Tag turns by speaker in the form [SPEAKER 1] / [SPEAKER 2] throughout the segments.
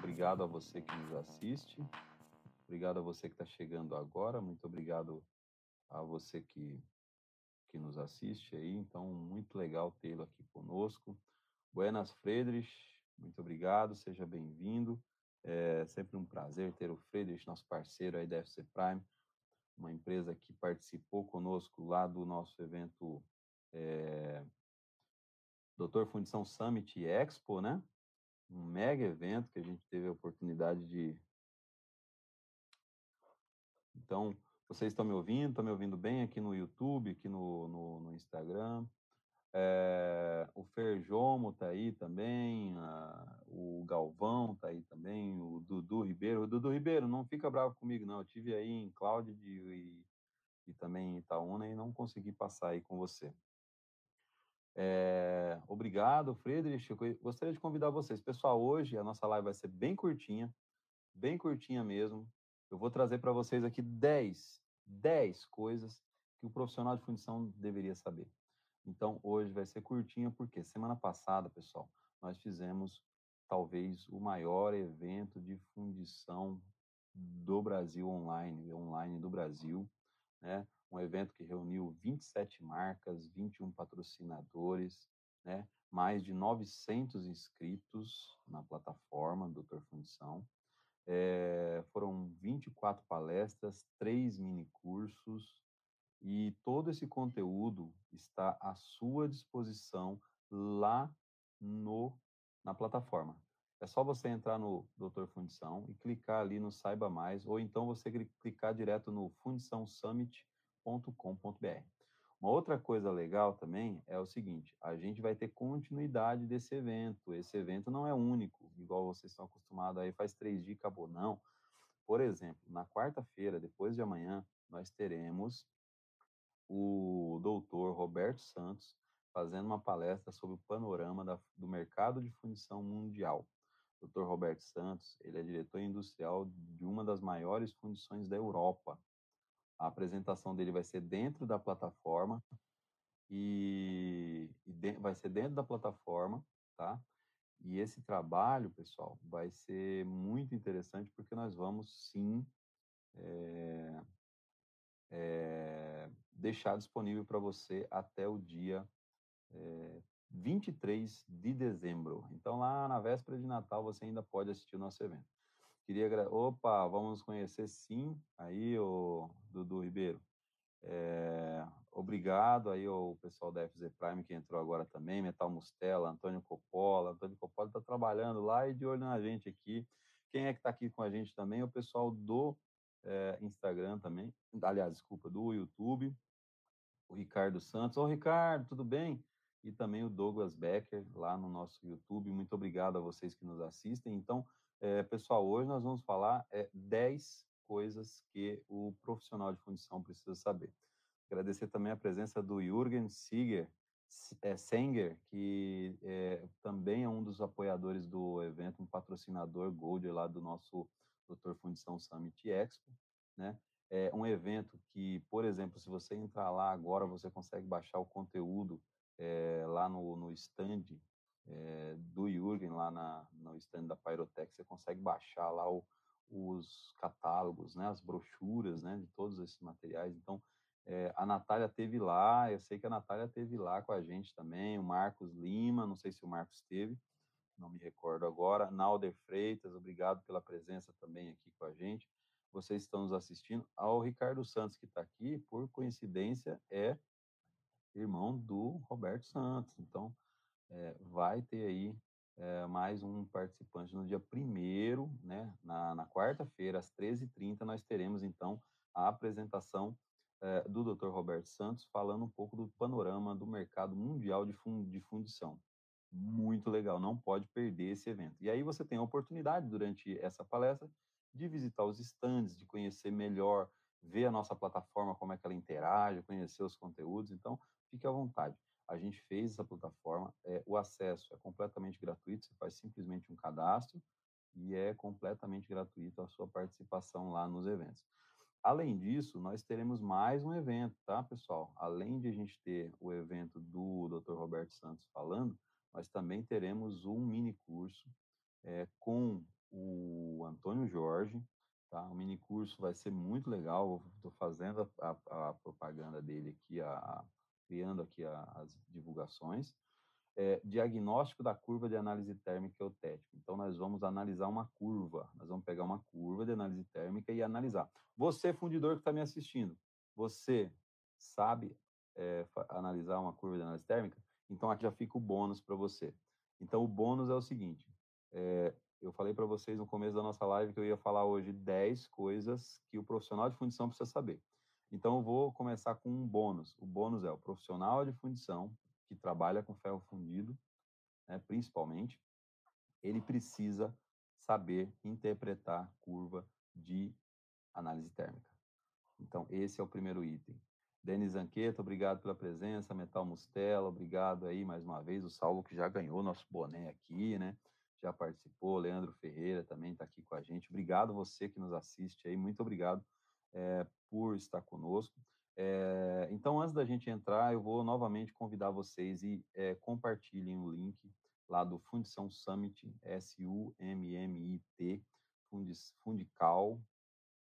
[SPEAKER 1] obrigado a você que nos assiste, obrigado a você que está chegando agora, muito obrigado a você que, que nos assiste aí. Então, muito legal tê-lo aqui conosco. Buenas Friedrich, muito obrigado, seja bem-vindo. É sempre um prazer ter o Friedrich, nosso parceiro aí da FC Prime, uma empresa que participou conosco lá do nosso evento é, Doutor Fundição Summit Expo, né? Um mega evento que a gente teve a oportunidade de. Então, vocês estão me ouvindo? Estão me ouvindo bem aqui no YouTube, aqui no, no, no Instagram? É, o Ferjomo está aí também, a, o Galvão está aí também, o Dudu Ribeiro. O Dudu Ribeiro, não fica bravo comigo, não. Eu tive aí em Cláudio e, e também em Itaúna e não consegui passar aí com você. É, obrigado, Friedrich. Eu gostaria de convidar vocês. Pessoal, hoje a nossa live vai ser bem curtinha, bem curtinha mesmo. Eu vou trazer para vocês aqui 10, 10 coisas que o profissional de fundição deveria saber. Então, hoje vai ser curtinha, porque semana passada, pessoal, nós fizemos talvez o maior evento de fundição do Brasil online, online do Brasil, né? Um evento que reuniu 27 marcas, 21 patrocinadores, né? Mais de 900 inscritos na plataforma Doutor Fundição. É, foram 24 palestras, três mini cursos, e todo esse conteúdo está à sua disposição lá no, na plataforma. É só você entrar no Doutor Fundição e clicar ali no Saiba Mais, ou então você clicar direto no Uma outra coisa legal também é o seguinte: a gente vai ter continuidade desse evento. Esse evento não é único, igual vocês estão acostumados aí, faz três dias acabou. Não. Por exemplo, na quarta-feira, depois de amanhã, nós teremos o doutor Roberto Santos fazendo uma palestra sobre o panorama da, do mercado de fundição mundial. O Dr. Roberto Santos, ele é diretor industrial de uma das maiores fundições da Europa. A apresentação dele vai ser dentro da plataforma e, e de, vai ser dentro da plataforma, tá? E esse trabalho, pessoal, vai ser muito interessante porque nós vamos sim é, é, deixar disponível para você até o dia é, 23 de dezembro. Então, lá na véspera de Natal, você ainda pode assistir o nosso evento. Queria. Opa, vamos conhecer sim aí o Dudu Ribeiro. É, obrigado aí ao pessoal da FZ Prime que entrou agora também, Metal Mustela, Antônio Coppola. Antônio Coppola está trabalhando lá e de olho na gente aqui. Quem é que está aqui com a gente também? O pessoal do é, Instagram também, aliás, desculpa, do YouTube, o Ricardo Santos. Ô, Ricardo, tudo bem? E também o Douglas Becker lá no nosso YouTube. Muito obrigado a vocês que nos assistem. Então, é, pessoal, hoje nós vamos falar é, 10 coisas que o profissional de fundição precisa saber. Agradecer também a presença do Jürgen Siger, é, Senger, que é, também é um dos apoiadores do evento, um patrocinador Gold lá do nosso Doutor Fundição Summit Expo, né? É um evento que, por exemplo, se você entrar lá agora, você consegue baixar o conteúdo é, lá no, no stand é, do Jürgen, lá na, no stand da Pyrotech, você consegue baixar lá o, os catálogos, né, as brochuras, né, de todos esses materiais. Então, é, a Natália teve lá, eu sei que a Natália teve lá com a gente também, o Marcos Lima, não sei se o Marcos teve, não me recordo agora. Nalder Freitas, obrigado pela presença também aqui com a gente. Vocês estão nos assistindo. Ao Ricardo Santos, que está aqui, por coincidência, é irmão do Roberto Santos. Então, é, vai ter aí é, mais um participante no dia primeiro, né? Na, na quarta-feira, às 13h30, nós teremos, então, a apresentação é, do Dr. Roberto Santos, falando um pouco do panorama do mercado mundial de, fund, de fundição muito legal, não pode perder esse evento. E aí você tem a oportunidade, durante essa palestra, de visitar os stands, de conhecer melhor, ver a nossa plataforma, como é que ela interage, conhecer os conteúdos. Então, fique à vontade. A gente fez essa plataforma, é, o acesso é completamente gratuito, você faz simplesmente um cadastro e é completamente gratuito a sua participação lá nos eventos. Além disso, nós teremos mais um evento, tá, pessoal? Além de a gente ter o evento do Dr. Roberto Santos falando, nós também teremos um mini curso é, com o Antônio Jorge, tá? O mini curso vai ser muito legal. Estou fazendo a, a, a, propaganda dele aqui, a, criando aqui as divulgações. É, diagnóstico da curva de análise térmica eutética. Então, nós vamos analisar uma curva. Nós vamos pegar uma curva de análise térmica e analisar. Você, fundidor que está me assistindo, você sabe é, analisar uma curva de análise térmica? Então, aqui já fica o bônus para você. Então, o bônus é o seguinte: é, eu falei para vocês no começo da nossa live que eu ia falar hoje 10 coisas que o profissional de fundição precisa saber. Então, vou começar com um bônus. O bônus é o profissional de fundição que trabalha com ferro fundido, né, principalmente, ele precisa saber interpretar curva de análise térmica. Então, esse é o primeiro item. Denis Anqueta, obrigado pela presença. Metal Mustela, obrigado aí mais uma vez. O Saulo que já ganhou nosso boné aqui, né? já participou, Leandro Ferreira também está aqui com a gente. Obrigado você que nos assiste aí, muito obrigado é, por estar conosco. É, então, antes da gente entrar, eu vou novamente convidar vocês e é, compartilhem o link lá do Fundição Summit, S-U-M-M-I-T, Fundical,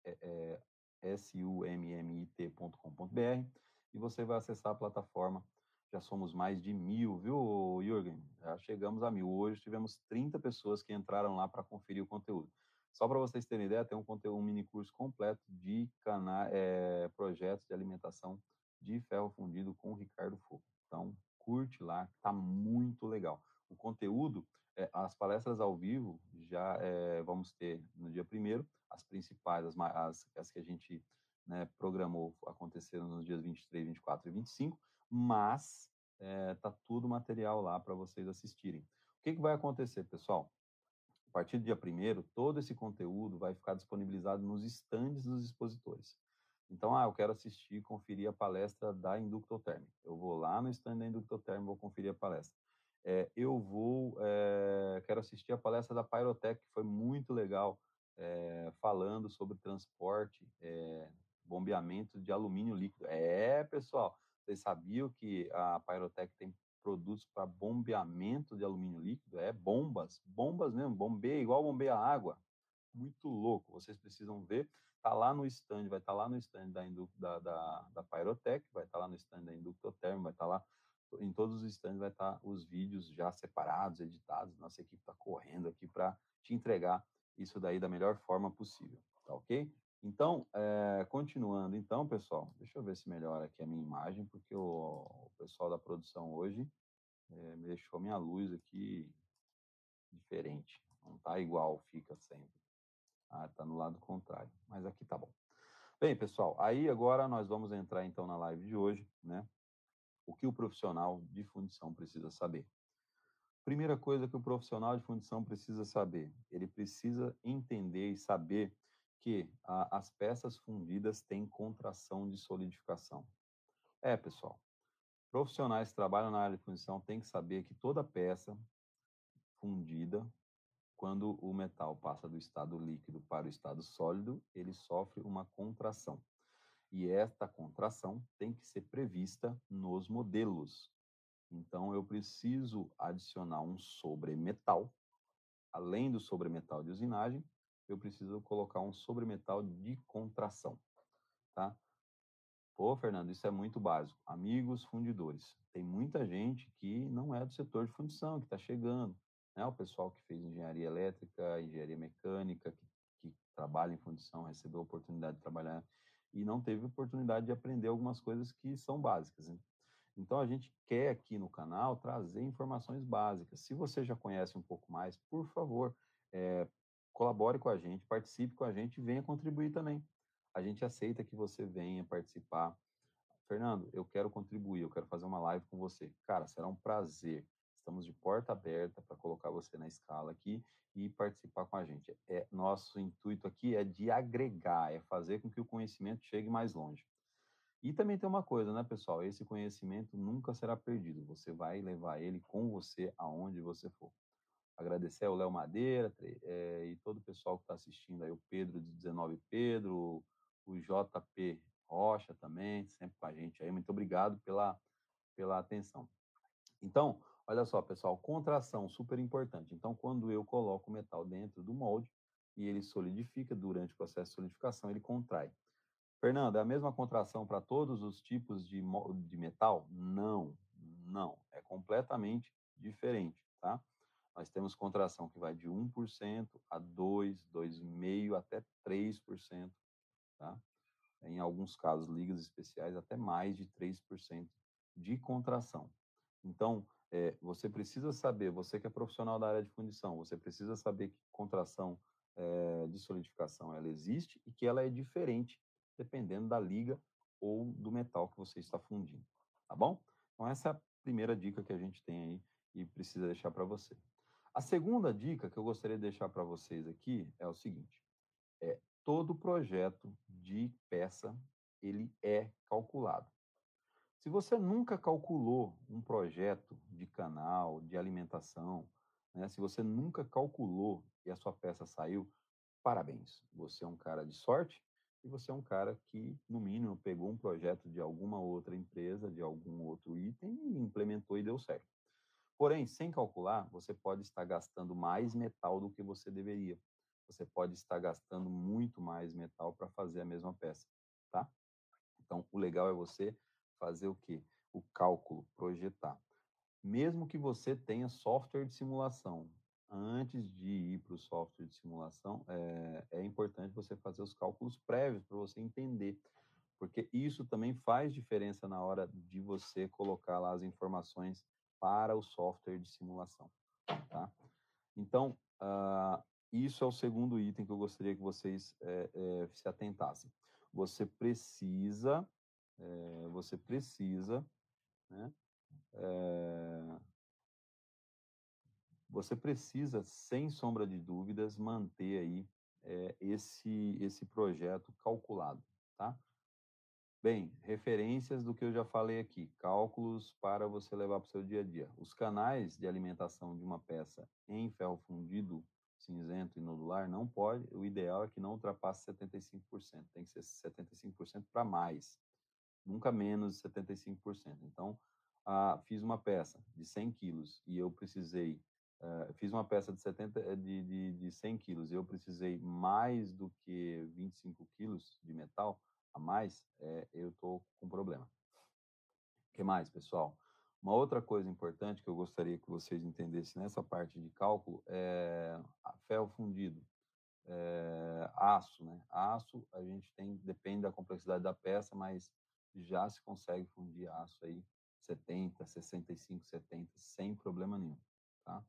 [SPEAKER 1] é, S-U-M-M-I-T.com.br, e você vai acessar a plataforma já somos mais de mil, viu, Jürgen? Já chegamos a mil. Hoje tivemos 30 pessoas que entraram lá para conferir o conteúdo. Só para vocês terem ideia, tem um conteúdo, um mini curso completo de cana é, projetos de alimentação de ferro fundido com o Ricardo Fogo. Então, curte lá, tá muito legal. O conteúdo, é, as palestras ao vivo já é, vamos ter no dia primeiro, as principais, as, as, as que a gente né, programou aconteceram nos dias 23, 24 e 25 mas é, tá tudo material lá para vocês assistirem. O que, que vai acontecer, pessoal? A partir do dia primeiro, todo esse conteúdo vai ficar disponibilizado nos estandes dos expositores. Então, ah, eu quero assistir, conferir a palestra da Inductoterm. Eu vou lá no stand da Inductoterm, vou conferir a palestra. É, eu vou, é, quero assistir a palestra da Pyrotech, que foi muito legal, é, falando sobre transporte, bombeamento de alumínio líquido. É, pessoal, vocês sabiam que a Pyrotech tem produtos para bombeamento de alumínio líquido? É bombas, bombas mesmo, bombeia, igual bombeia água. Muito louco, vocês precisam ver. Tá lá no stand, vai estar tá lá no stand da, da, da, da Pyrotech, vai estar tá lá no stand da Inductoterm, vai estar tá lá em todos os stands vai estar tá os vídeos já separados, editados. Nossa equipe está correndo aqui para te entregar isso daí da melhor forma possível, tá ok? Então, é, continuando, então, pessoal, deixa eu ver se melhora aqui a minha imagem, porque o, o pessoal da produção hoje é, deixou minha luz aqui diferente. Não tá igual, fica sempre. Ah, tá no lado contrário, mas aqui tá bom. Bem, pessoal, aí agora nós vamos entrar então na live de hoje, né? O que o profissional de fundição precisa saber. Primeira coisa que o profissional de fundição precisa saber, ele precisa entender e saber que a, as peças fundidas têm contração de solidificação. É, pessoal, profissionais que trabalham na área de fundição têm que saber que toda peça fundida, quando o metal passa do estado líquido para o estado sólido, ele sofre uma contração. E esta contração tem que ser prevista nos modelos. Então, eu preciso adicionar um sobremetal, além do sobremetal de usinagem, eu preciso colocar um sobremetal de contração, tá? Pô, Fernando, isso é muito básico. Amigos fundidores, tem muita gente que não é do setor de fundição, que está chegando, né? O pessoal que fez engenharia elétrica, engenharia mecânica, que, que trabalha em fundição, recebeu a oportunidade de trabalhar e não teve oportunidade de aprender algumas coisas que são básicas. Né? Então, a gente quer aqui no canal trazer informações básicas. Se você já conhece um pouco mais, por favor, é, colabore com a gente, participe com a gente e venha contribuir também. A gente aceita que você venha participar. Fernando, eu quero contribuir, eu quero fazer uma live com você. Cara, será um prazer. Estamos de porta aberta para colocar você na escala aqui e participar com a gente. É nosso intuito aqui é de agregar, é fazer com que o conhecimento chegue mais longe. E também tem uma coisa, né, pessoal? Esse conhecimento nunca será perdido. Você vai levar ele com você aonde você for. Agradecer ao Léo Madeira é, e todo o pessoal que está assistindo aí, o Pedro de 19 Pedro, o JP Rocha também, sempre com a gente aí. Muito obrigado pela, pela atenção. Então, olha só, pessoal, contração super importante. Então, quando eu coloco o metal dentro do molde, e ele solidifica. Durante o processo de solidificação, ele contrai. Fernando, é a mesma contração para todos os tipos de, de metal? Não, não. É completamente diferente, tá? Nós temos contração que vai de 1% a 2%, 2,5% até 3%, tá? Em alguns casos, ligas especiais, até mais de 3% de contração. Então, é, você precisa saber, você que é profissional da área de fundição, você precisa saber que contração é, de solidificação ela existe e que ela é diferente dependendo da liga ou do metal que você está fundindo, tá bom? Então essa é a primeira dica que a gente tem aí e precisa deixar para você. A segunda dica que eu gostaria de deixar para vocês aqui é o seguinte: é todo projeto de peça ele é calculado. Se você nunca calculou um projeto de canal, de alimentação, né, se você nunca calculou e a sua peça saiu, parabéns. Você é um cara de sorte e você é um cara que, no mínimo, pegou um projeto de alguma outra empresa, de algum outro item e implementou e deu certo. Porém, sem calcular, você pode estar gastando mais metal do que você deveria. Você pode estar gastando muito mais metal para fazer a mesma peça, tá? Então, o legal é você fazer o quê? O cálculo, projetar. Mesmo que você tenha software de simulação, antes de ir para o software de simulação, é, é importante você fazer os cálculos prévios para você entender, porque isso também faz diferença na hora de você colocar lá as informações para o software de simulação, tá? Então, uh, isso é o segundo item que eu gostaria que vocês é, é, se atentassem. Você precisa é, você precisa, né, você precisa, sem sombra de dúvidas, manter aí esse, esse projeto calculado, tá? Bem, referências do que eu já falei aqui, cálculos para você levar para o seu dia a dia. Os canais de alimentação de uma peça em ferro fundido, cinzento e nodular não pode, o ideal é que não ultrapasse 75%, tem que ser 75% para mais nunca menos de 75%. Então, ah, fiz uma peça de 100 quilos e eu precisei, uh, fiz uma peça de, 70, eh, de, de, de 100 quilos e eu precisei mais do que 25 quilos de metal a mais, é, eu estou com problema. O que mais, pessoal? Uma outra coisa importante que eu gostaria que vocês entendessem nessa parte de cálculo é ferro fundido. É, aço, né? Aço a gente tem, depende da complexidade da peça, mas já se consegue fundir aço aí 70, 65, 70, sem problema nenhum, tá?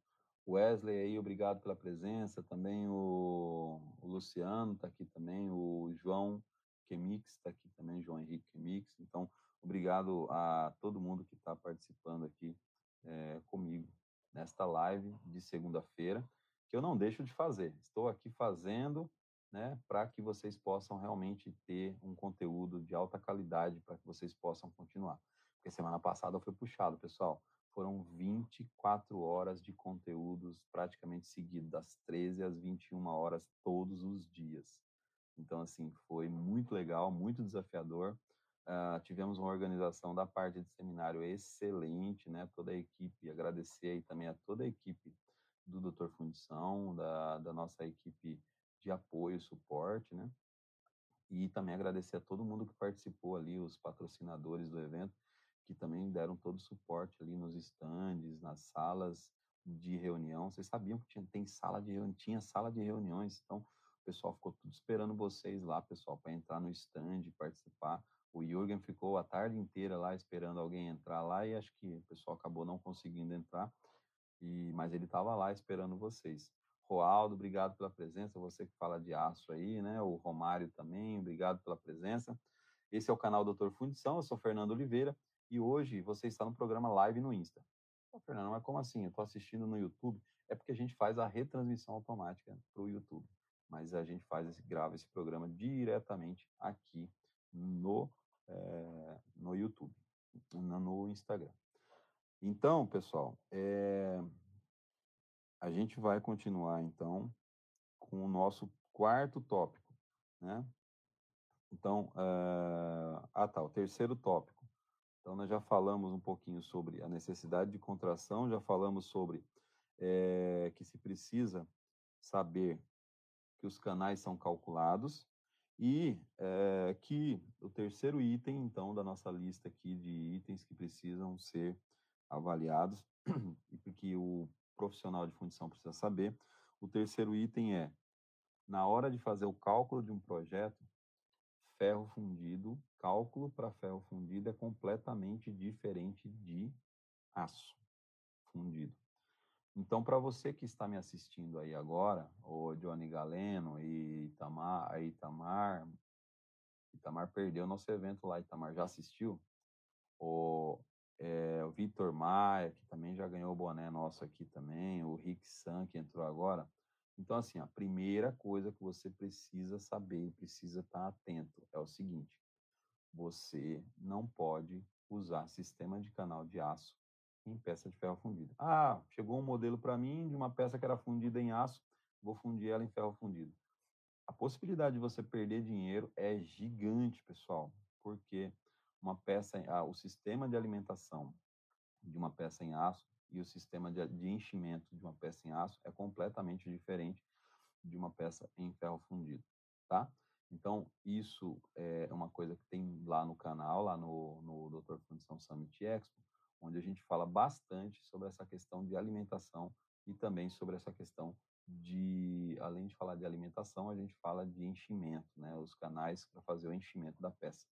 [SPEAKER 1] Wesley aí, obrigado pela presença, também o, o Luciano está aqui também, o João Kemix está aqui também, João Henrique Kemix, então obrigado a todo mundo que está participando aqui é, comigo nesta live de segunda-feira, que eu não deixo de fazer, estou aqui fazendo né, para que vocês possam realmente ter um conteúdo de alta qualidade para que vocês possam continuar. Porque semana passada foi puxado, pessoal. Foram 24 horas de conteúdos praticamente seguidos, das 13 às 21 horas todos os dias. Então, assim, foi muito legal, muito desafiador. Uh, tivemos uma organização da parte de seminário excelente, né? Toda a equipe, agradecer aí também a toda a equipe do Doutor Fundição, da, da nossa equipe de apoio, suporte, né? E também agradecer a todo mundo que participou ali, os patrocinadores do evento, que também deram todo o suporte ali nos estandes, nas salas de reunião. Vocês sabiam que tinha, tem sala de tinha sala de reuniões, então o pessoal ficou tudo esperando vocês lá, pessoal, para entrar no stand participar. O Jürgen ficou a tarde inteira lá esperando alguém entrar lá e acho que o pessoal acabou não conseguindo entrar, e mas ele estava lá esperando vocês. Roaldo, obrigado pela presença, você que fala de aço aí, né? O Romário também, obrigado pela presença. Esse é o canal Doutor Fundição, eu sou Fernando Oliveira e hoje você está no programa live no Insta. Pô, Fernando, mas como assim? Eu estou assistindo no YouTube? É porque a gente faz a retransmissão automática para o YouTube, mas a gente faz esse, grava esse programa diretamente aqui no, é, no YouTube, no Instagram. Então, pessoal, é, a gente vai continuar, então, com o nosso quarto tópico, né? Então, uh, ah, tá, o terceiro tópico. Então, nós já falamos um pouquinho sobre a necessidade de contração, já falamos sobre é, que se precisa saber que os canais são calculados e é, que o terceiro item, então, da nossa lista aqui de itens que precisam ser avaliados e que o profissional de fundição precisa saber, o terceiro item é, na hora de fazer o cálculo de um projeto, ferro fundido, cálculo para ferro fundido é completamente diferente de aço fundido. Então, para você que está me assistindo aí agora, o Johnny Galeno e Itamar, Itamar, Itamar perdeu nosso evento lá, Itamar já assistiu? O, é, o Vitor Maia, que também já ganhou o boné nosso aqui também, o Rick San, que entrou agora. Então, assim, a primeira coisa que você precisa saber, precisa estar atento, é o seguinte: você não pode usar sistema de canal de aço em peça de ferro fundido. Ah, chegou um modelo para mim de uma peça que era fundida em aço, vou fundir ela em ferro fundido. A possibilidade de você perder dinheiro é gigante, pessoal, porque uma peça, ah, o sistema de alimentação de uma peça em aço e o sistema de, de enchimento de uma peça em aço é completamente diferente de uma peça em ferro fundido, tá? Então, isso é uma coisa que tem lá no canal, lá no, no Dr. Fundição Summit Expo, onde a gente fala bastante sobre essa questão de alimentação e também sobre essa questão de, além de falar de alimentação, a gente fala de enchimento, né? Os canais para fazer o enchimento da peça,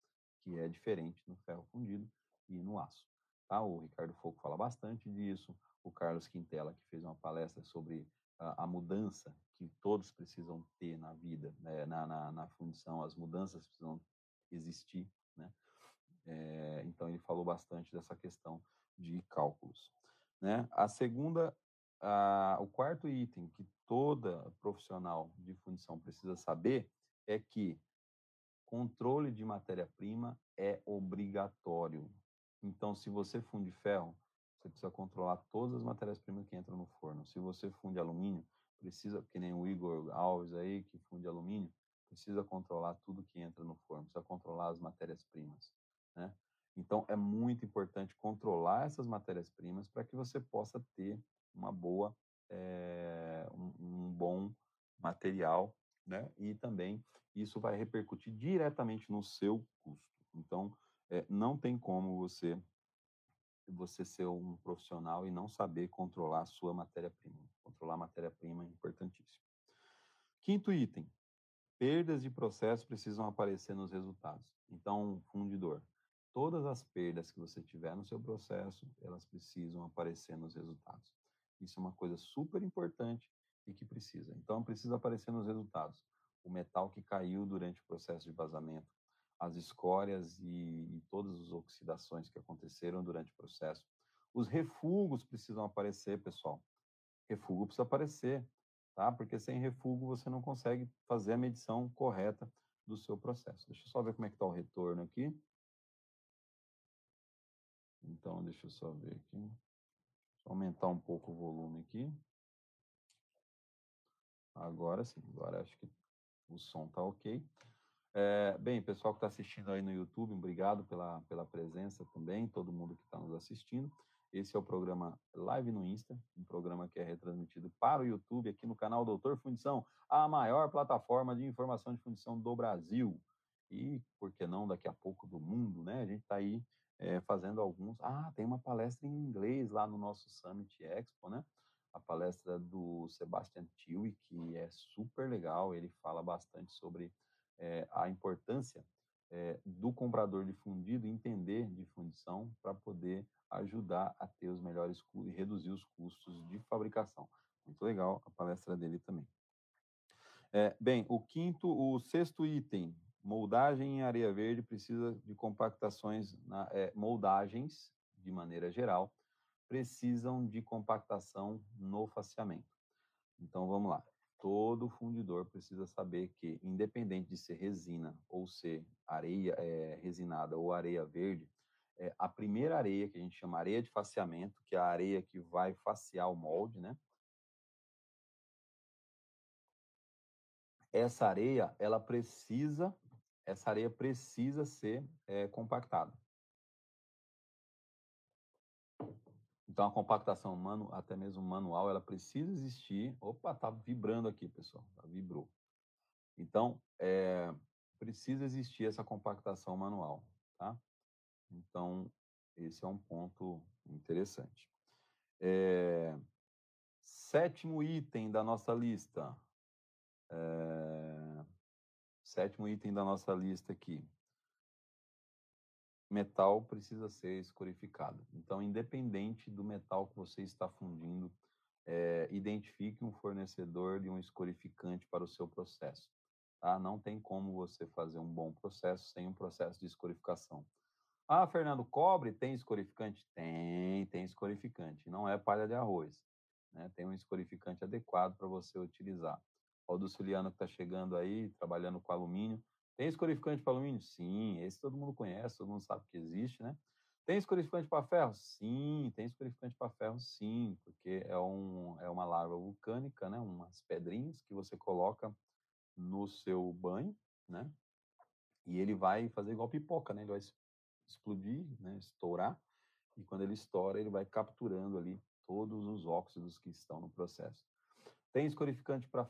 [SPEAKER 1] que é diferente no ferro fundido e no aço. Tá? O Ricardo Foco fala bastante disso, o Carlos Quintela, que fez uma palestra sobre a, a mudança que todos precisam ter na vida, né? na, na, na fundição, as mudanças precisam existir, né? É, então ele falou bastante dessa questão de cálculos. Né? A segunda, a, o quarto item que toda profissional de fundição precisa saber é que controle de matéria-prima é obrigatório. Então, se você funde ferro, você precisa controlar todas as matérias-primas que entram no forno. Se você funde alumínio, precisa, que nem o Igor Alves aí, que funde alumínio, precisa controlar tudo que entra no forno, precisa controlar as matérias-primas. Né? Então, é muito importante controlar essas matérias-primas para que você possa ter uma boa, é, um, um, bom material, né? E também isso vai repercutir diretamente no seu custo. Então, é, não tem como você você ser um profissional e não saber controlar a sua matéria-prima. Controlar a matéria-prima é importantíssimo. Quinto item, perdas de processo precisam aparecer nos resultados. Então, fundidor, todas as perdas que você tiver no seu processo, elas precisam aparecer nos resultados. Isso é uma coisa super importante e que precisa. Então, precisa aparecer nos resultados. O metal que caiu durante o processo de vazamento, as escórias e, e todas as oxidações que aconteceram durante o processo. Os refugos precisam aparecer, pessoal. Refugo precisa aparecer, tá? Porque sem refugo você não consegue fazer a medição correta do seu processo. Deixa eu só ver como é que está o retorno aqui. Então, deixa eu só ver aqui. Deixa aumentar um pouco o volume aqui. Agora sim, agora acho que o som está ok. É, bem, pessoal que está assistindo aí no YouTube, obrigado pela, pela presença também, todo mundo que está nos assistindo. Esse é o programa Live no Insta, um programa que é retransmitido para o YouTube aqui no canal Doutor Fundição, a maior plataforma de informação de fundição do Brasil. E, por que não, daqui a pouco do mundo, né? A gente está aí é, fazendo alguns. Ah, tem uma palestra em inglês lá no nosso Summit Expo, né? A palestra do Sebastian Tiwi, que é super legal. Ele fala bastante sobre é, a importância é, do comprador de fundido entender de fundição para poder ajudar a ter os melhores e reduzir os custos de fabricação. Muito legal a palestra dele também. É, bem, o quinto, o sexto item Moldagem em areia verde precisa de compactações, na, é, moldagens, de maneira geral, precisam de compactação no faceamento. Então, vamos lá. Todo fundidor precisa saber que, independente de ser resina ou ser areia é, resinada ou areia verde, é, a primeira areia, que a gente chama areia de faceamento, que é a areia que vai facear o molde, né? Essa areia, ela precisa essa areia precisa ser é, compactada. Então, a compactação manu, até mesmo manual, ela precisa existir. Opa, tá vibrando aqui, pessoal. Tá, vibrou. Então, é, precisa existir essa compactação manual, tá? Então, esse é um ponto interessante. É, sétimo item da nossa lista. É, sétimo item da nossa lista aqui. Metal precisa ser escorificado. Então, independente do metal que você está fundindo, é, identifique um fornecedor de um escorificante para o seu processo. Tá? Não tem como você fazer um bom processo sem um processo de escorificação. Ah, Fernando, cobre tem escorificante? Tem, tem escorificante. Não é palha de arroz. Né? Tem um escorificante adequado para você utilizar. O Ciliano que está chegando aí, trabalhando com alumínio. Tem escorificante para alumínio? Sim, esse todo mundo conhece, todo mundo sabe que existe, né? Tem escorificante para ferro? Sim, tem escorificante para ferro, sim, porque é, um, é uma larva vulcânica, né? Umas pedrinhas que você coloca no seu banho, né? E ele vai fazer igual pipoca, né? Ele vai explodir, né? Estourar. E quando ele estoura, ele vai capturando ali todos os óxidos que estão no processo. Tem escorificante para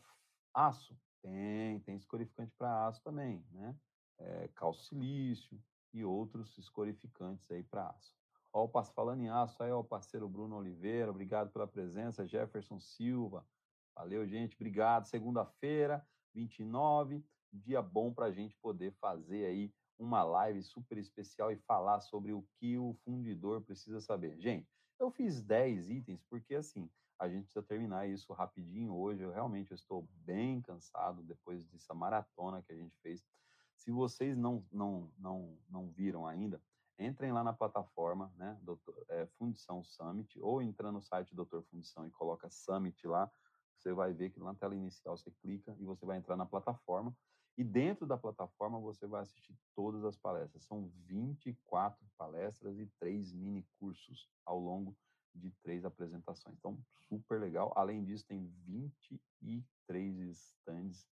[SPEAKER 1] aço? Tem, tem escorificante para aço também, né? É, calcilício, e outros escorificantes aí para aço. Ó, falando em aço, aí ó, o parceiro Bruno Oliveira, obrigado pela presença, Jefferson Silva, valeu gente, obrigado. Segunda-feira, 29, dia bom para a gente poder fazer aí uma live super especial e falar sobre o que o fundidor precisa saber. Gente, eu fiz 10 itens porque assim, a gente precisa terminar isso rapidinho hoje. Eu realmente eu estou bem cansado depois dessa maratona que a gente fez. Se vocês não, não, não, não viram ainda, entrem lá na plataforma, né, Doutor, é, Fundição Summit, ou entrando no site Doutor Fundição e coloca Summit lá, você vai ver que na tela inicial você clica e você vai entrar na plataforma. E dentro da plataforma você vai assistir todas as palestras. São 24 palestras e três mini cursos ao longo de três apresentações. Então, super legal. Além disso, tem 23 stands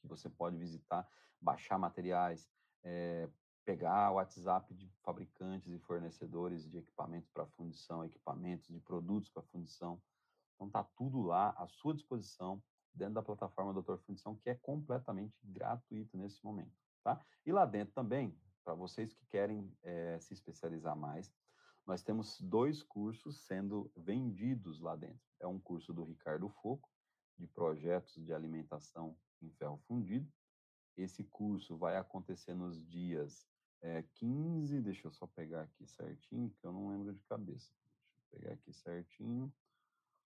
[SPEAKER 1] que você pode visitar baixar materiais, é, pegar o WhatsApp de fabricantes e fornecedores de equipamentos para fundição, equipamentos de produtos para fundição. Então tá tudo lá à sua disposição dentro da plataforma Doutor Fundição, que é completamente gratuito nesse momento, tá? E lá dentro também, para vocês que querem é, se especializar mais, nós temos dois cursos sendo vendidos lá dentro. É um curso do Ricardo Foco, de projetos de alimentação em ferro fundido, esse curso vai acontecer nos dias é, 15, deixa eu só pegar aqui certinho, que eu não lembro de cabeça. Deixa eu pegar aqui certinho.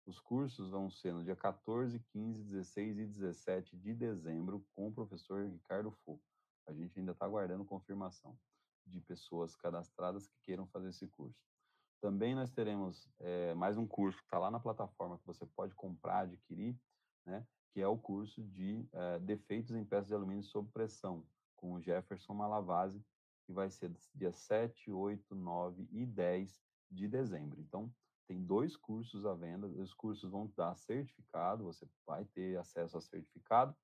[SPEAKER 1] Os cursos vão ser no dia 14, 15, 16 e 17 de dezembro com o professor Ricardo Fou. A gente ainda está aguardando confirmação de pessoas cadastradas que queiram fazer esse curso. Também nós teremos é, mais um curso que está lá na plataforma que você pode comprar, adquirir, né? que é o curso de é, defeitos em peças de alumínio sob pressão, com o Jefferson Malavase, que vai ser dia 7, 8, 9 e 10 de dezembro. Então, tem dois cursos à venda, os cursos vão dar certificado, você vai ter acesso a certificado,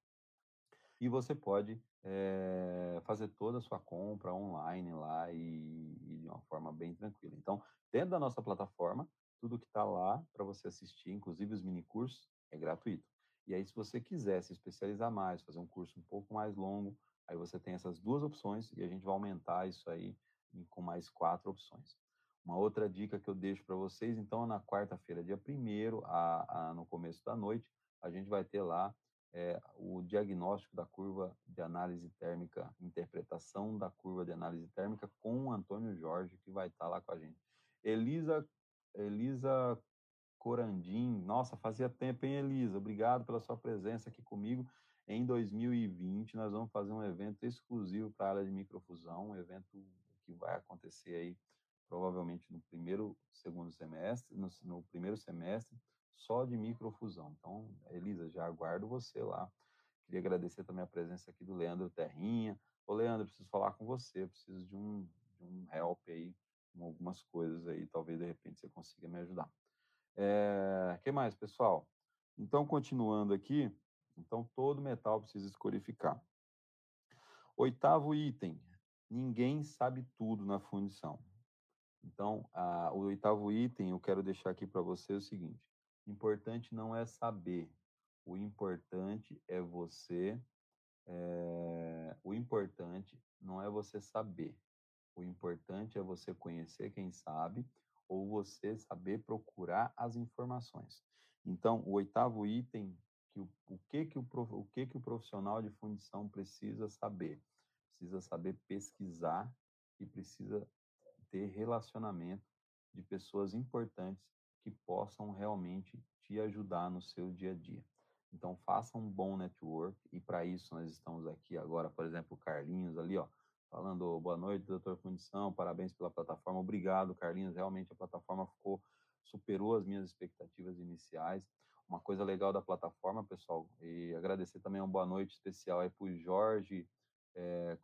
[SPEAKER 1] e você pode é, fazer toda a sua compra online lá e, e, de uma forma bem tranquila. Então, dentro da nossa plataforma, tudo que está lá para você assistir, inclusive os mini cursos, é gratuito. E aí, se você quiser se especializar mais, fazer um curso um pouco mais longo, aí você tem essas duas opções e a gente vai aumentar isso aí com mais quatro opções. Uma outra dica que eu deixo para vocês, então, na quarta-feira, dia 1 a, a, no começo da noite, a gente vai ter lá é, o diagnóstico da curva de análise térmica, interpretação da curva de análise térmica com o Antônio Jorge, que vai estar lá com a gente. Elisa, Elisa Corandim. Nossa, fazia tempo, hein, Elisa? Obrigado pela sua presença aqui comigo. Em 2020, nós vamos fazer um evento exclusivo para a área de microfusão, um evento que vai acontecer aí provavelmente no primeiro, segundo semestre, no, no primeiro semestre, só de microfusão. Então, Elisa, já aguardo você lá. Queria agradecer também a presença aqui do Leandro Terrinha. Ô, Leandro, preciso falar com você, preciso de um, de um help aí, com algumas coisas aí, talvez de repente você consiga me ajudar. É, que mais, pessoal? Então, continuando aqui, então todo metal precisa escorificar. Oitavo item, ninguém sabe tudo na fundição. Então, a, o oitavo item eu quero deixar aqui para você o seguinte: importante não é saber, o importante é você É, o importante não é você saber, o importante é você conhecer quem sabe ou você saber procurar as informações. Então, o oitavo item, que o, o, que, que, o, o que, que o profissional de fundição precisa saber? Precisa saber pesquisar e precisa ter relacionamento de pessoas importantes que possam realmente te ajudar no seu dia a dia. Então, faça um bom network e para isso nós estamos aqui agora, por exemplo, o Carlinhos ali, ó, falando boa noite, doutor Fundição, parabéns pela plataforma. Obrigado, Carlinhos. Realmente a plataforma ficou superou as minhas expectativas iniciais. Uma coisa legal da plataforma, pessoal, e agradecer também uma boa noite especial aí para o Jorge é,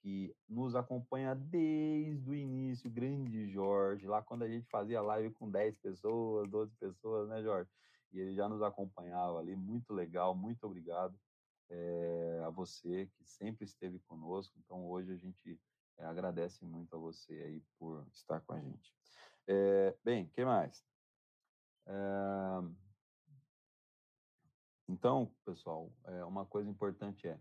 [SPEAKER 1] que nos acompanha desde o início, grande Jorge, lá quando a gente fazia live com 10 pessoas, 12 pessoas, né, Jorge? E ele já nos acompanhava ali, muito legal, muito obrigado é, a você que sempre esteve conosco. Então, hoje a gente é, agradece muito a você aí por estar com a gente. É, bem, que mais? então, pessoal, uma coisa importante é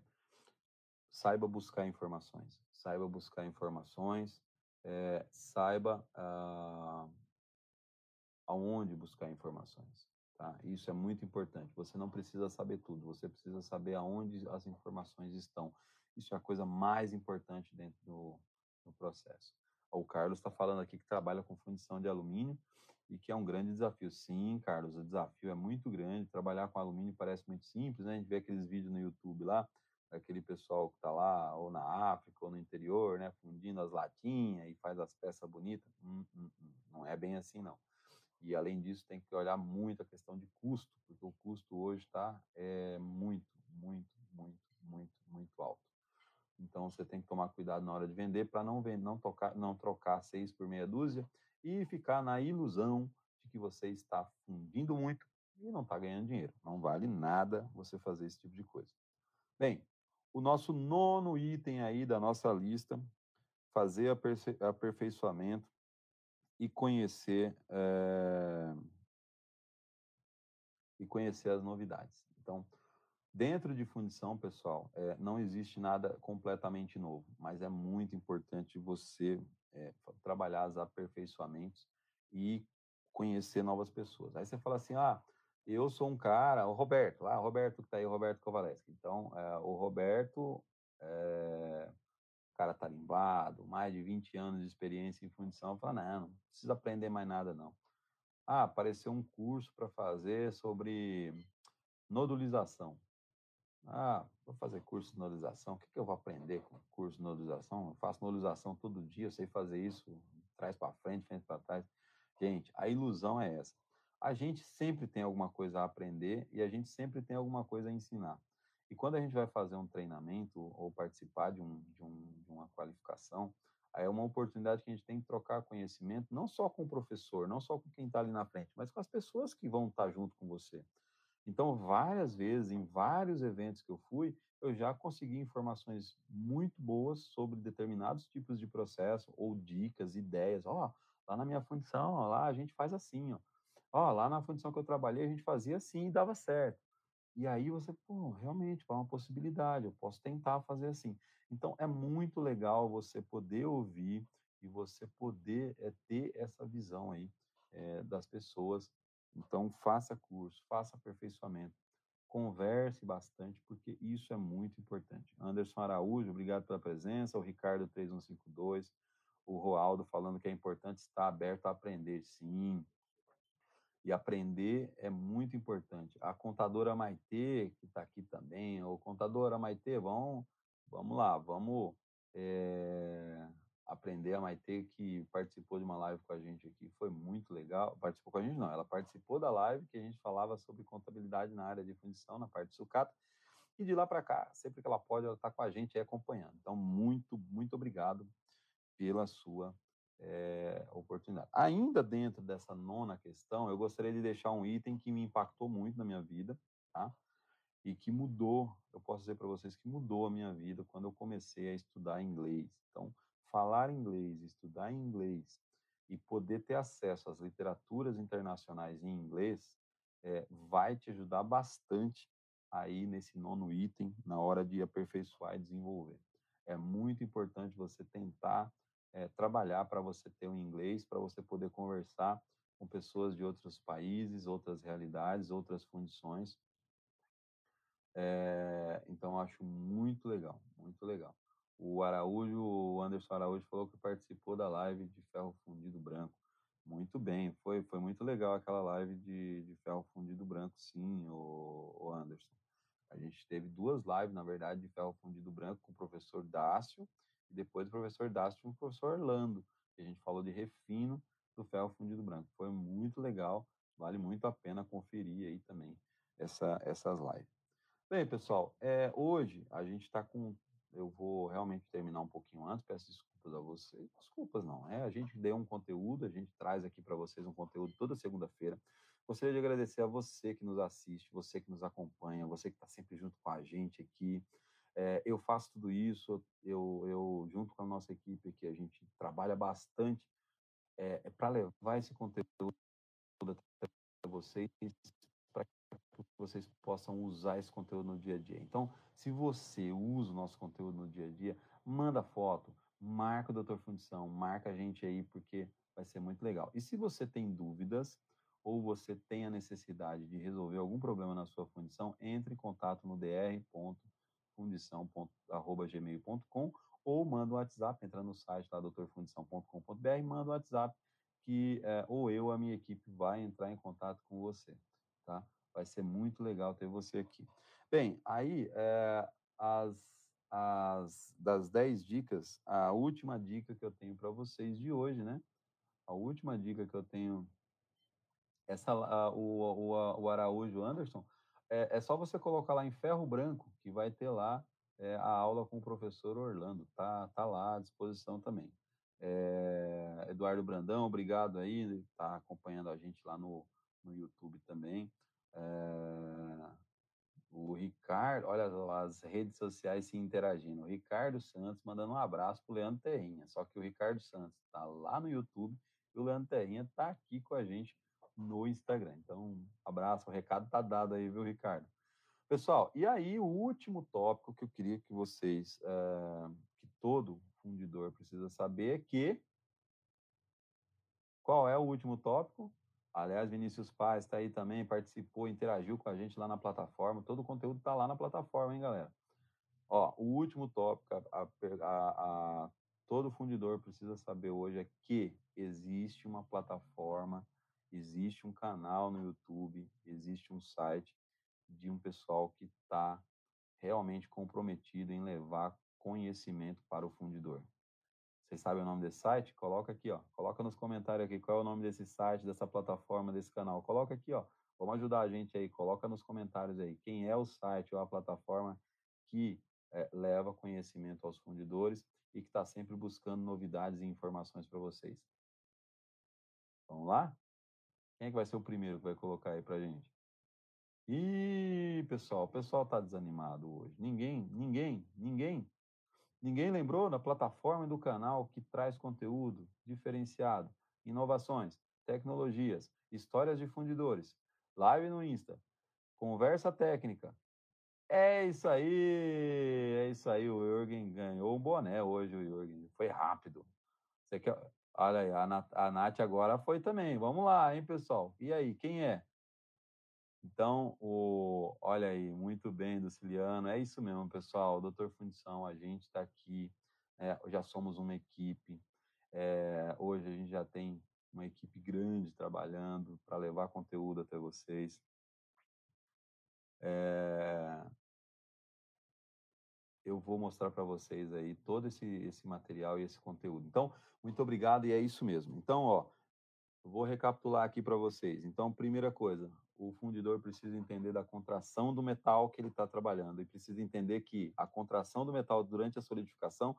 [SPEAKER 1] saiba buscar informações, saiba buscar informações, é, saiba ah, aonde buscar informações. Tá? Isso é muito importante. Você não precisa saber tudo, você precisa saber aonde as informações estão. Isso é a coisa mais importante dentro do, do processo. O Carlos está falando aqui que trabalha com fundição de alumínio e que é um grande desafio. Sim, Carlos, o desafio é muito grande. Trabalhar com alumínio parece muito simples, né? A gente vê aqueles vídeos no YouTube lá, aquele pessoal que está lá, ou na África, ou no interior, né, fundindo as latinhas e faz as peças bonitas. Hum, hum, hum. Não é bem assim, não. E, além disso, tem que olhar muito a questão de custo, porque o custo hoje está é, muito, muito, muito, muito, muito alto. Então, você tem que tomar cuidado na hora de vender para não, vender, não, tocar, não trocar seis por meia dúzia e ficar na ilusão de que você está fundindo muito e não está ganhando dinheiro. Não vale nada você fazer esse tipo de coisa. Bem, o nosso nono item aí da nossa lista, fazer aperfeiçoamento e conhecer é, e conhecer as novidades. Então, dentro de fundição, pessoal, é, não existe nada completamente novo, mas é muito importante você é, trabalhar os aperfeiçoamentos e conhecer novas pessoas. Aí você fala assim, ah, eu sou um cara, o Roberto, ah, o Roberto que está aí, o Roberto Kovaleski. Então, o Roberto cara tarimbado, mais de 20 anos de experiência em fundição, fala, não, não precisa aprender mais nada, não. Ah, apareceu um curso para fazer sobre nodulização. Ah, vou fazer curso de nodulização. O que, que eu vou aprender com curso de nodulização? Eu faço nodulização todo dia, eu sei fazer isso, trás para frente, frente para trás. Gente, a ilusão é essa. A gente sempre tem alguma coisa a aprender e a gente sempre tem alguma coisa a ensinar. E quando a gente vai fazer um treinamento ou participar de, um, de, um, de uma qualificação, aí é uma oportunidade que a gente tem que trocar conhecimento, não só com o professor, não só com quem está ali na frente, mas com as pessoas que vão estar tá junto com você. Então, várias vezes, em vários eventos que eu fui, eu já consegui informações muito boas sobre determinados tipos de processo, ou dicas, ideias. Ó, oh, lá na minha fundição, ó, lá a gente faz assim, ó. Ó, lá na fundição que eu trabalhei, a gente fazia assim e dava certo. E aí você, pô, realmente, é uma possibilidade, eu posso tentar fazer assim. Então, é muito legal você poder ouvir e você poder é, ter essa visão aí é, das pessoas. Então, faça curso, faça aperfeiçoamento, converse bastante, porque isso é muito importante. Anderson Araújo, obrigado pela presença. O Ricardo 3152, o Roaldo falando que é importante estar aberto a aprender. Sim, e aprender é muito importante. A contadora Maitê, que está aqui também, ou contadora Maitê, vamos, vamos lá, vamos é, aprender. A Maitê, que participou de uma live com a gente aqui, foi muito legal. Participou com a gente, não, ela participou da live que a gente falava sobre contabilidade na área de fundição, na parte de sucata. E de lá para cá, sempre que ela pode, ela está com a gente e acompanhando. Então, muito, muito obrigado pela sua é, oportunidade. Ainda dentro dessa nona questão, eu gostaria de deixar um item que me impactou muito na minha vida, tá? E que mudou, eu posso dizer para vocês que mudou a minha vida quando eu comecei a estudar inglês. Então, falar inglês, estudar inglês e poder ter acesso às literaturas internacionais em inglês é, vai te ajudar bastante aí nesse nono item na hora de aperfeiçoar e desenvolver. É muito importante você tentar é, trabalhar para você ter um inglês, para você poder conversar com pessoas de outros países, outras realidades, outras condições. É, então, acho muito legal, muito legal. O Araújo, o Anderson Araújo falou que participou da live de ferro fundido branco. Muito bem, foi, foi muito legal aquela live de, de ferro fundido branco, sim, o, o Anderson. A gente teve duas lives, na verdade, de ferro fundido branco com o professor Dácio e depois o professor Dácio e o professor Orlando. A gente falou de refino do ferro fundido branco. Foi muito legal, vale muito a pena conferir aí também essa, essas lives. Bem, pessoal, é, hoje a gente está com. Eu vou realmente terminar um pouquinho antes, peço desculpas a vocês. Desculpas não, é. A gente deu um conteúdo, a gente traz aqui para vocês um conteúdo toda segunda-feira. Gostaria de agradecer a você que nos assiste, você que nos acompanha, você que está sempre junto com a gente aqui. É, eu faço tudo isso, eu, eu, junto com a nossa equipe aqui, a gente trabalha bastante é, é para levar esse conteúdo até vocês, para que vocês possam usar esse conteúdo no dia a dia. Então, se você usa o nosso conteúdo no dia a dia, manda foto, marca o Doutor Fundição, marca a gente aí, porque vai ser muito legal. E se você tem dúvidas, ou você tem a necessidade de resolver algum problema na sua fundição, entre em contato no dr.fundição.gmail.com ou manda um WhatsApp, entra no site lá doutorfundição.com.br, manda um WhatsApp que é, ou eu, a minha equipe, vai entrar em contato com você, tá? Vai ser muito legal ter você aqui. Bem, aí, é, as, as, das 10 dicas, a última dica que eu tenho para vocês de hoje, né? A última dica que eu tenho essa, a, o, o, o Araújo Anderson, é, é, só você colocar lá em ferro branco, que vai ter lá é, a aula com o professor Orlando, tá, tá lá à disposição também. É, Eduardo Brandão, obrigado aí, tá acompanhando a gente lá no, no YouTube também. É, o Ricardo, olha lá, as redes sociais se interagindo. O Ricardo Santos mandando um abraço pro Leandro Terrinha. Só que o Ricardo Santos está lá no YouTube e o Leandro Terrinha está aqui com a gente no Instagram. Então, abraço, o recado tá dado aí, viu, Ricardo? Pessoal, e aí o último tópico que eu queria que vocês, uh, que todo fundidor precisa saber é que qual é o último tópico? Aliás, Vinícius Paz está aí também, participou, interagiu com a gente lá na plataforma. Todo o conteúdo está lá na plataforma, hein, galera? Ó, o último tópico, a, a, a, todo fundidor precisa saber hoje é que existe uma plataforma existe um canal no YouTube, existe um site de um pessoal que está realmente comprometido em levar conhecimento para o fundidor. Vocês sabem o nome desse site? Coloca aqui, ó. Coloca nos comentários aqui qual é o nome desse site, dessa plataforma, desse canal. Coloca aqui, ó. Vamos ajudar a gente aí. Coloca nos comentários aí quem é o site ou a plataforma que é, leva conhecimento aos fundidores e que está sempre buscando novidades e informações para vocês. Vamos lá? Quem é que vai ser o primeiro que vai colocar aí pra gente? Ih, pessoal, o pessoal tá desanimado hoje. Ninguém, ninguém, ninguém, ninguém lembrou da plataforma do canal que traz conteúdo diferenciado, inovações, tecnologias, histórias de fundidores, live no Insta, conversa técnica. É isso aí, é isso aí. O Jürgen ganhou um boné hoje, o Jürgen. Foi rápido. Você quer, Olha aí, a, Nat, a Nath agora foi também. Vamos lá, hein, pessoal? E aí, quem é? Então, o, olha aí, muito bem, Luciliano. É isso mesmo, pessoal. Doutor Fundição, a gente está aqui, é, já somos uma equipe. É, hoje a gente já tem uma equipe grande trabalhando para levar conteúdo até vocês. É, eu vou mostrar para vocês aí todo esse, esse material e esse conteúdo. Então, muito obrigado e é isso mesmo. Então, ó, vou recapitular aqui para vocês. Então, primeira coisa, o fundidor precisa entender da contração do metal que ele está trabalhando e precisa entender que a contração do metal durante a solidificação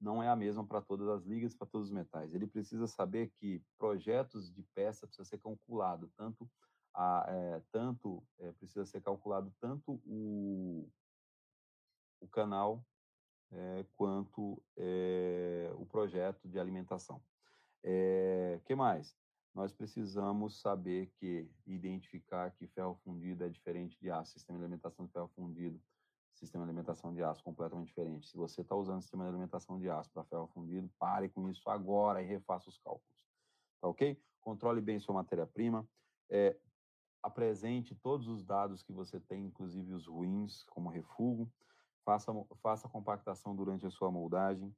[SPEAKER 1] não é a mesma para todas as ligas, para todos os metais. Ele precisa saber que projetos de peça precisa ser calculado tanto a, é, tanto é, precisa ser calculado tanto o, o canal é, quanto é, o projeto de alimentação. É, que mais? nós precisamos saber que, identificar que ferro fundido é diferente de aço, sistema de alimentação de ferro fundido, sistema de alimentação de aço completamente diferente. Se você está usando sistema de alimentação de aço para ferro fundido, pare com isso agora e refaça os cálculos. Tá ok? Controle bem sua matéria-prima. É, apresente todos os dados que você tem, inclusive os ruins, como refugo. Faça, faça a compactação durante a sua moldagem.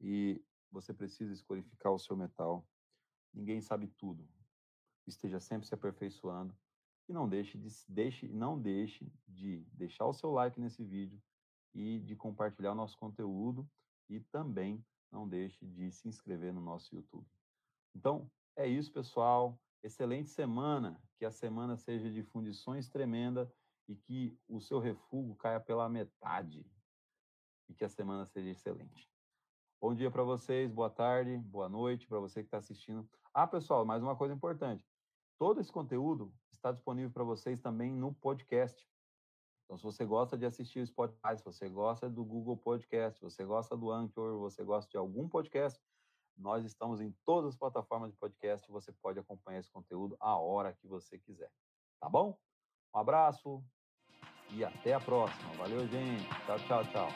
[SPEAKER 1] E você precisa escorificar o seu metal. Ninguém sabe tudo. Esteja sempre se aperfeiçoando e não deixe de, deixe, não deixe de deixar o seu like nesse vídeo e de compartilhar o nosso conteúdo e também não deixe de se inscrever no nosso YouTube. Então, é isso, pessoal. Excelente semana. Que a semana seja de fundições tremenda e que o seu refúgio caia pela metade. E que a semana seja excelente. Bom dia para vocês, boa tarde, boa noite para você que está assistindo. Ah, pessoal, mais uma coisa importante. Todo esse conteúdo está disponível para vocês também no podcast. Então, se você gosta de assistir o Spotify, se você gosta do Google Podcast, se você gosta do Anchor, você gosta de algum podcast, nós estamos em todas as plataformas de podcast. Você pode acompanhar esse conteúdo a hora que você quiser. Tá bom? Um abraço e até a próxima. Valeu, gente. Tchau, tchau, tchau.